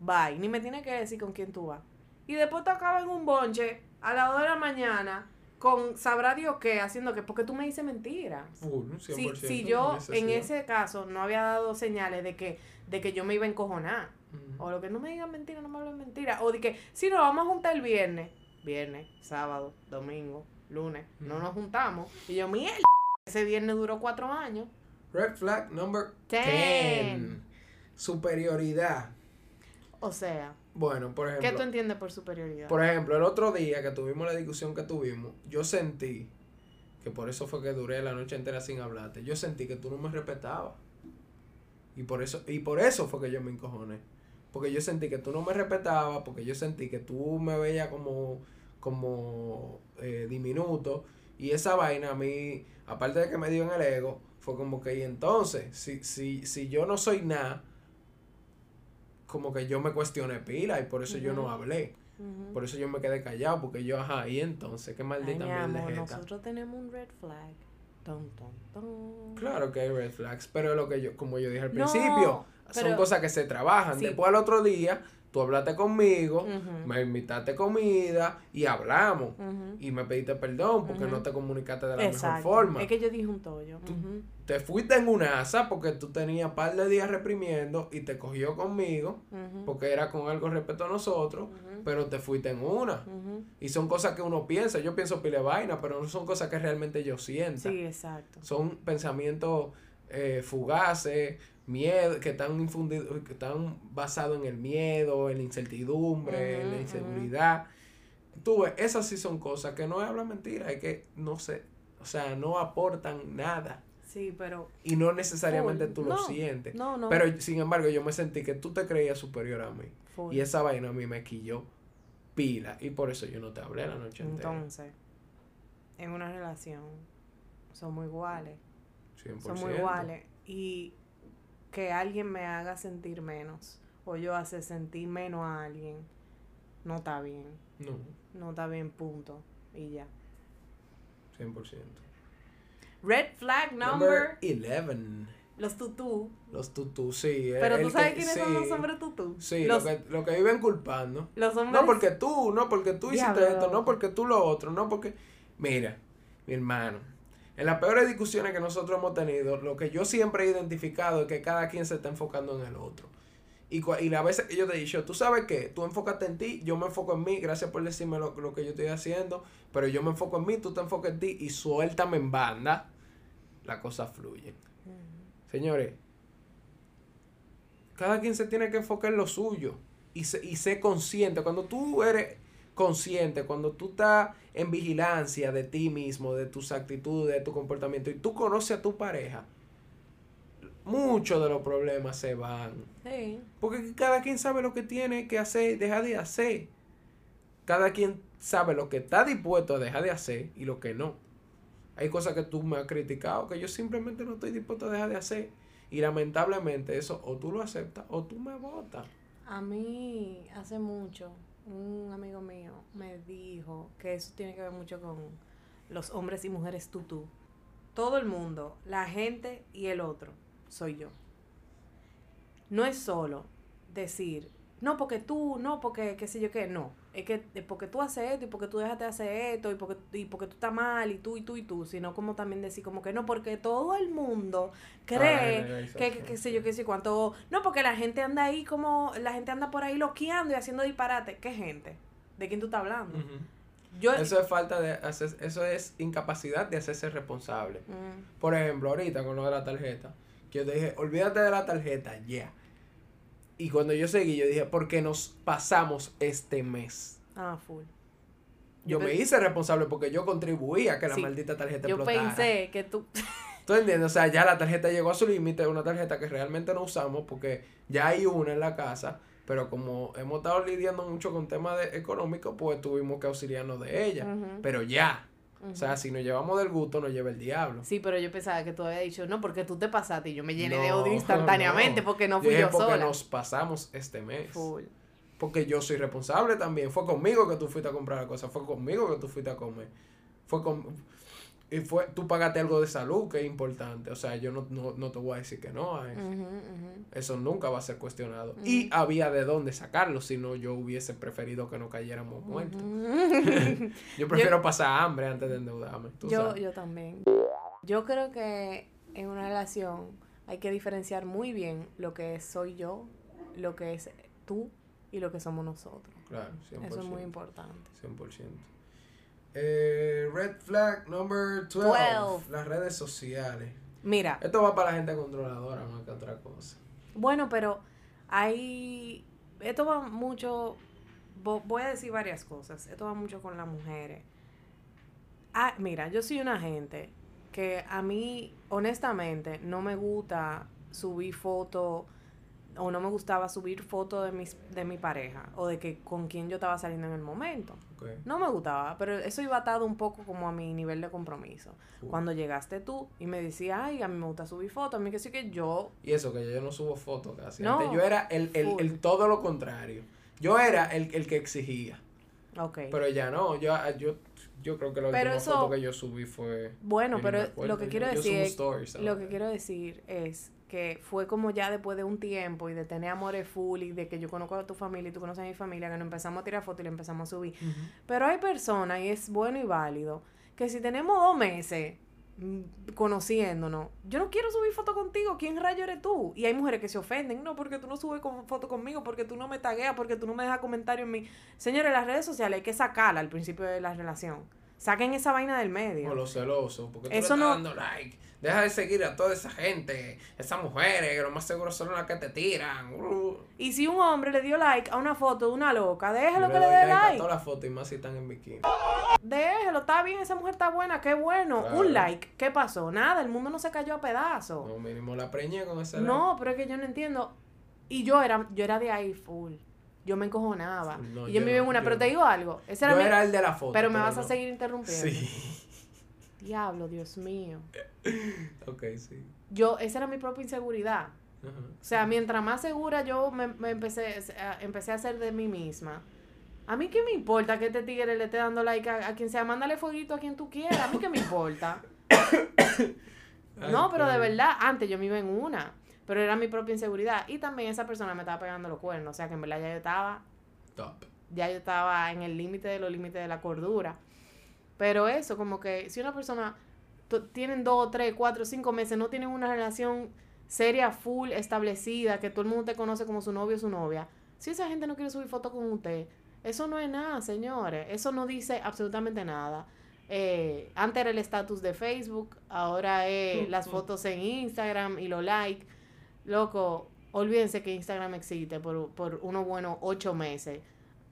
bye. Ni me tiene que decir con quién tú vas. Y después te acabas en un bonche a las 2 de la mañana con sabrá Dios qué, haciendo que, porque tú me dices mentira.
Full,
Si,
100%,
si yo en ese caso no había dado señales de que, de que yo me iba a encojonar. O lo que no me digan mentira, no me hablen mentira. O de que, si nos vamos a juntar el viernes, viernes, sábado, domingo, lunes, no nos juntamos. Y yo, mierda, ese viernes duró cuatro años.
Red flag number
Ten.
10. Superioridad.
O sea,
Bueno, por
¿qué
ejemplo.
tú entiendes por superioridad?
Por ejemplo, el otro día que tuvimos la discusión que tuvimos, yo sentí, que por eso fue que duré la noche entera sin hablarte, yo sentí que tú no me respetabas. Y por eso, y por eso fue que yo me encojoné. Porque yo sentí que tú no me respetabas, porque yo sentí que tú me veías como, como eh, diminuto. Y esa vaina a mí, aparte de que me dio en el ego, fue como que, y entonces, si, si, si yo no soy nada, como que yo me cuestioné pila y por eso yo no hablé. Por eso yo me quedé callado, porque yo, ajá, y entonces, qué
Ay,
maldita
mi amor,
es esta.
nosotros tenemos un red flag. Ton, ton, ton.
Claro que hay red flags, pero lo que yo, como yo dije al
No,
principio, son
pero-
cosas que se trabajan.
Sí.
Después al otro día, tú hablaste conmigo, me invitaste comida y hablamos. Y me pediste perdón porque no te comunicaste de la
Exacto.
mejor forma.
Es que yo dije un tollo.
Tú-. Te fuiste en una asa porque tú tenías par de días reprimiendo y te cogió conmigo porque era con algo respecto a nosotros, pero te fuiste en una. Y son cosas que uno piensa. Yo pienso pile vaina, pero no son cosas que realmente yo sienta.
Sí, exacto.
Son pensamientos eh, fugaces, miedo, que están infundidos, que están basados en el miedo, en la incertidumbre, en la inseguridad. Tú ves, esas sí son cosas que no es hablar mentira, es que no sé, o sea, no aportan nada.
Sí, pero.
Y no necesariamente
Full.
tú
No,
lo sientes.
No, no.
Pero sin embargo, yo me sentí que tú te creías superior a mí.
full.
Y esa vaina a mí me quilló pila. Y por eso yo no te hablé la noche entera.
Entonces, en una relación, somos iguales.
100%.
Somos iguales. Y que alguien me haga sentir menos, o yo hace sentir menos a alguien, no está bien.
No,
No está bien, punto. Y ya.
100%.
Red flag number,
Number 11.
los tutú.
Los tutú, sí. el-
Pero tú sabes
que-
quiénes son los hombres tutú.
Sí,
los,
lo, que, lo que viven culpando.
los hombres.
No porque tú, no porque tú hiciste esto, no porque tú lo otro, no porque... Mira, mi hermano, en las peores discusiones que nosotros hemos tenido, lo que yo siempre he identificado es que cada quien se está enfocando en el otro. Y, y las veces que yo te he dicho, tú sabes qué, tú enfócate en ti, yo me enfoco en mí, gracias por decirme lo, lo que yo estoy haciendo, pero yo me enfoco en mí, tú te enfocas en ti y suéltame en banda, la cosa fluye.
Ujú.
Señores, cada quien se tiene que enfocar en lo suyo y, se, y ser consciente. Cuando tú eres consciente, cuando tú estás en vigilancia de ti mismo, de tus actitudes, de tu comportamiento y tú conoces a tu pareja, muchos de los problemas se van.
Sí.
Porque cada quien sabe lo que tiene que hacer y dejar de hacer. Cada quien sabe lo que está dispuesto a dejar de hacer y lo que no. Hay cosas que tú me has criticado que yo simplemente no estoy dispuesto a dejar de hacer. Y lamentablemente eso o tú lo aceptas o tú me votas.
A mí, hace mucho, un amigo mío me dijo que eso tiene que ver mucho con los hombres y mujeres tutú. Todo el mundo, la gente y el otro, soy yo. No es solo decir, no porque tú, no porque qué sé yo qué, no. Es que es porque tú haces esto y porque tú dejaste de hacer esto y porque, y porque tú estás mal y tú y tú y tú, sino como también decir como que no, porque todo el mundo cree
Ay,
que, que, qué sé yo, qué sé cuánto. No, porque la gente anda ahí como, la gente anda por ahí loqueando y haciendo disparate. ¿Qué gente? ¿De quién tú estás hablando? Yo.
Eso es falta de hacer, eso es incapacidad de hacerse responsable.
Mm,
Por ejemplo, ahorita con lo de la tarjeta, que yo te dije, olvídate de la tarjeta, ya. Y cuando yo seguí, yo dije, porque nos pasamos este mes.
ah, full.
Yo
Yo
me hice responsable porque yo contribuí a que la
Sí.
maldita tarjeta
Yo
explotara.
pensé que tú.
¿Tú entiendes? O sea, ya la tarjeta llegó a su límite, una tarjeta que realmente no usamos porque ya hay una en la casa, pero como hemos estado lidiando mucho con temas económicos, pues tuvimos que auxiliarnos de ella. Pero ya, O sea, si nos llevamos del gusto, nos lleva el diablo.
Sí, pero yo pensaba que tú habías dicho, no, porque tú te pasaste y yo me llené de odio instantáneamente
no.
porque no
Yo
fui
dije
yo
porque
sola.
nos pasamos este mes.
Full.
Porque yo soy responsable también. Fue conmigo que tú fuiste a comprar la cosa. Fue conmigo que tú fuiste a comer. Fue con... Y fue, tú pagaste algo de salud que es importante. O sea, yo no, no, no te voy a decir que no a eso. Eso nunca va a ser cuestionado. Y había de dónde sacarlo, si no yo hubiese preferido que no cayéramos muertos. Yo prefiero pasar hambre antes de endeudarme. tú
yo,
sabes.
yo también. Yo creo que en una relación hay que diferenciar muy bien lo que soy yo, lo que es tú y lo que somos nosotros.
Claro, 100%.
Eso es muy importante.
100%. Eh, red flag number 12.
12.
Las redes sociales.
Mira,
Esto va para la gente controladora más que otra cosa.
bueno, pero hay... Esto va mucho... vo- Voy a decir varias cosas. Esto va mucho con las mujeres. Ah, mira, yo soy una gente que a mí, honestamente, no me gusta subir fotos o no me gustaba subir fotos de, mis, de mi pareja o de que con quien yo estaba saliendo en el momento. No me gustaba, pero eso iba atado un poco como a mi nivel de compromiso. Cuando llegaste tú y me decías, ay, a mí me gusta subir fotos, a mí que sí que yo...
Y eso, que yo no subo fotos casi.
No,
Antes yo era el, el, el todo lo contrario. Yo era el, el que exigía.
Ok.
Pero ya no. Yo, yo, yo creo que la
Pero
última
eso-
foto que yo subí fue.
Bueno, pero
acuerdo,
lo que quiero
yo
decir
stories
Lo que quiero decir es que fue como ya después de un tiempo y de tener amores full y de que yo conozco a tu familia y tú conoces a mi familia, que nos empezamos a tirar fotos y le empezamos a subir. Pero hay personas, y es bueno y válido, que si tenemos dos meses mm, conociéndonos, yo no quiero subir foto contigo, ¿quién rayo eres tú? Y hay mujeres que se ofenden, no, porque tú no subes con, foto conmigo, porque tú no me tagueas, porque tú no me dejas comentario en mi... Señores, las redes sociales hay que sacarla al principio de la relación. Saquen esa vaina del medio.
O los celosos. Porque tú
Eso
le
no-
estás dando like. Deja de seguir a toda esa gente. Esas mujeres que lo más seguro son las que te tiran. Uh.
Y si un hombre le dio like a una foto de una loca, déjelo que le dé
like a
like.
todas las fotos y más si están en bikini.
Déjelo, está bien, esa mujer está buena, qué bueno.
Claro.
Un like, ¿qué pasó? Nada, el mundo no se cayó a pedazos.
No, mínimo la preñé con ese
No, pero es que yo no entiendo. Y yo era, yo era de ahí full. Yo me encojonaba.
No,
y yo,
yo
me iba en una,
yo
pero te digo algo. Ese era
Yo
mi-
era el de la foto.
pero me vas a seguir interrumpiendo.
Sí.
Diablo, Dios mío.
ok, sí.
Yo, esa era mi propia inseguridad. O sea, mientras más segura yo me, me empecé, a- empecé a hacer de mí misma. A mí qué me importa que este tigre le esté dando like a, a quien sea, mándale fueguito a quien tú quieras. A mí qué me importa. No, pero de verdad, antes yo me iba en una. Pero era mi propia inseguridad. Y también esa persona me estaba pegando los cuernos. O sea que en verdad ya yo estaba,
Top.
ya yo estaba en el límite de los límites de la cordura. Pero eso, como que si una persona tienen dos, tres, cuatro, cinco meses, no tienen una relación seria, full, establecida, que todo el mundo te conoce como su novio o su novia. Si esa gente no quiere subir fotos con usted, eso no es nada, señores. Eso no dice absolutamente nada. Eh, antes era el estatus de Facebook, ahora es las fotos en Instagram y los likes. Loco, olvídense que Instagram existe por, por unos buenos ocho meses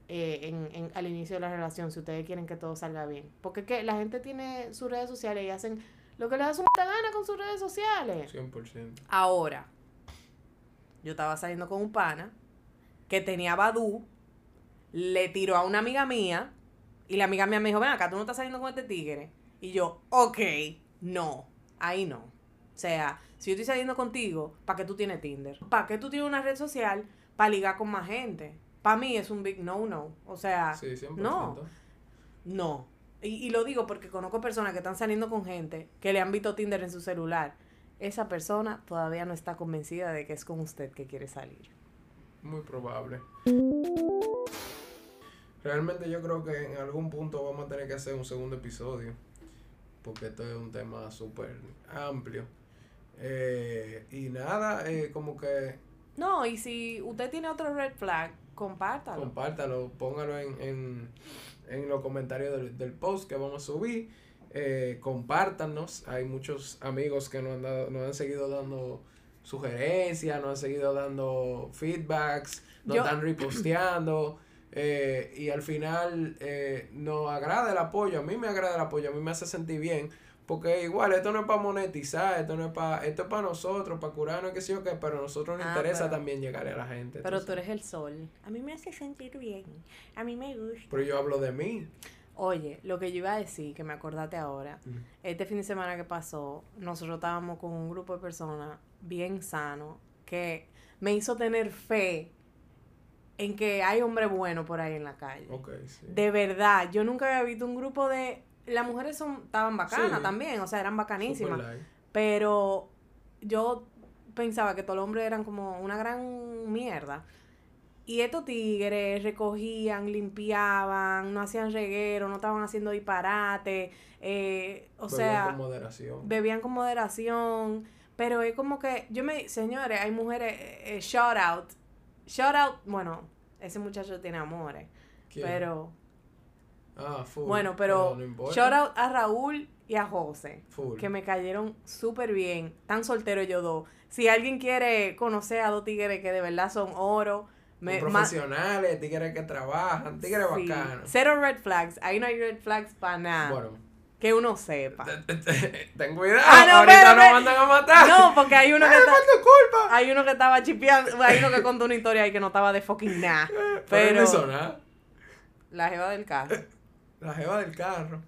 eh, en, en- al inicio de la relación, si ustedes quieren que todo salga bien. Porque es que la gente tiene sus redes sociales y hacen lo que le da su puta gana con sus redes sociales.
100%.
Ahora, yo estaba saliendo con un pana que tenía Badu, le tiró a una amiga mía y la amiga mía me dijo, ven acá, tú no estás saliendo con este tigre. Y yo, ok, no, ahí no. O sea, si yo estoy saliendo contigo, ¿para qué tú tienes Tinder? ¿Para qué tú tienes una red social para ligar con más gente? Para mí es un big no-no. O sea,
Sí, 100%.
no, no. Y, y lo digo porque conozco personas que están saliendo con gente que le han visto Tinder en su celular. Esa persona todavía no está convencida de que es con usted que quiere salir.
Muy probable. Realmente yo creo que en algún punto vamos a tener que hacer un segundo episodio. Porque esto es un tema súper amplio. Eh, y nada, eh, como que
No, y si usted tiene otro red flag, compártalo.
compártalo, póngalo en, en, en los comentarios del, del post que vamos a subir. Eh, compártanos. Hay muchos amigos que nos han, dado, nos han seguido dando sugerencias, nos han seguido dando feedbacks, nos
Yo-
están reposteando. eh, y al final eh, nos agrada el apoyo. A mí me agrada el apoyo, a mí me hace sentir bien. Porque igual, esto no es para monetizar, esto no es para, esto es para nosotros, para curarnos, qué sé yo qué, pero a nosotros nos
Ah,
interesa
pero-
también llegar a la gente.
Pero
tú sabes.
eres el sol. A mí me hace sentir bien. A mí me gusta.
Pero yo hablo de mí.
Oye, lo que yo iba a decir, que me acordaste ahora, este fin de semana que pasó, nosotros estábamos con un grupo de personas bien sano que me hizo tener fe en que hay hombre bueno por ahí en la calle.
Ok, sí.
De verdad, yo nunca había visto un grupo de... Las mujeres son estaban bacanas
Sí.
también, o sea, eran bacanísimas. Pero yo pensaba que todos los hombres eran como una gran mierda. Y estos tigres recogían, limpiaban, no hacían reguero, no estaban haciendo disparate. eh, o sea,
con moderación.
bebían con moderación. Pero es como que, yo me, señores, hay mujeres, eh, eh, shout out. Shout out, bueno, ese muchacho tiene amores.
¿Quién?
Pero,
Ah, full.
bueno, pero
no importa.
shout out a Raúl y a José.
Full.
que me cayeron súper bien. Tan soltero yo dos. Si alguien quiere conocer a dos tigres que de verdad son oro, me
profesionales, tigres que trabajan, tigres
sí.
bacanos.
Cero red flags. Ahí no hay red flags para nada.
Bueno,
Que uno sepa.
ten cuidado,
Ah, no,
ahorita nos mandan a matar.
No, porque hay uno que hay uno que estaba chipeando, hay uno que contó una historia ahí que no estaba de fucking nada.
Pero
Pero
no hizo nada.
la jeva del carro,
La jeva del carro.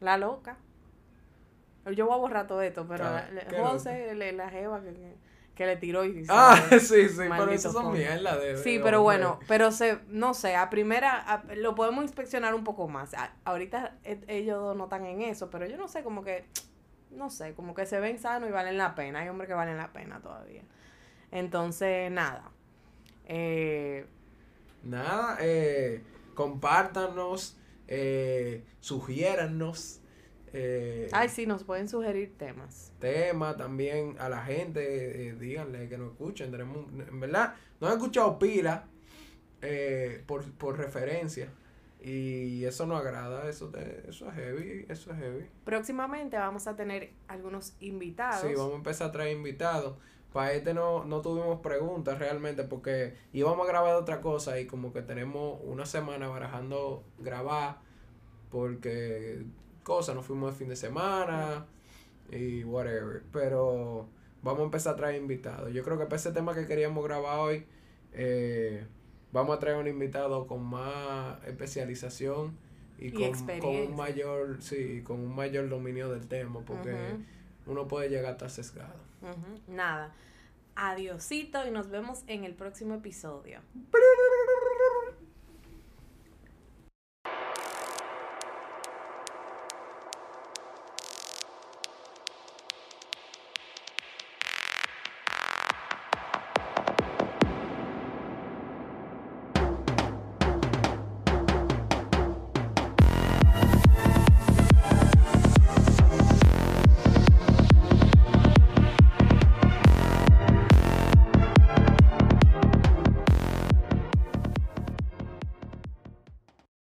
la loca. Yo voy a borrar todo esto, pero
Ah,
la- José, le- la jeva que, que, le tiró y
Ah, sí, sí, pero eso son mierda de.
Sí,
de
pero bueno, pero se, no sé, a primera, a- lo podemos inspeccionar un poco más. A- ahorita e- ellos dos no están en eso, pero yo no sé, como que, no sé, como que se ven sanos y valen la pena. Hay hombres que valen la pena todavía. Entonces, nada. Eh,
Nada, eh, compártanos, eh, sugiérannos eh,
ay, sí, nos pueden sugerir temas.
temas también a la gente, eh, díganle que nos escuchen. Tenemos, en verdad, no han escuchado pila eh, por, por referencia. Y eso nos agrada, eso, te- eso es heavy, eso es heavy.
Próximamente vamos a tener algunos invitados.
Sí, vamos a empezar a traer invitados. Para este no, no tuvimos preguntas realmente porque íbamos a grabar otra cosa y como que tenemos una semana barajando grabar porque cosas, nos fuimos de fin de semana y whatever. Pero vamos a empezar a traer invitados. Yo creo que para ese tema que queríamos grabar hoy, eh, vamos a traer un invitado con más especialización y,
Y
con, con un mayor, sí, con un mayor dominio del tema porque uno puede llegar a estar
Nada. Adiosito y nos vemos en el próximo episodio.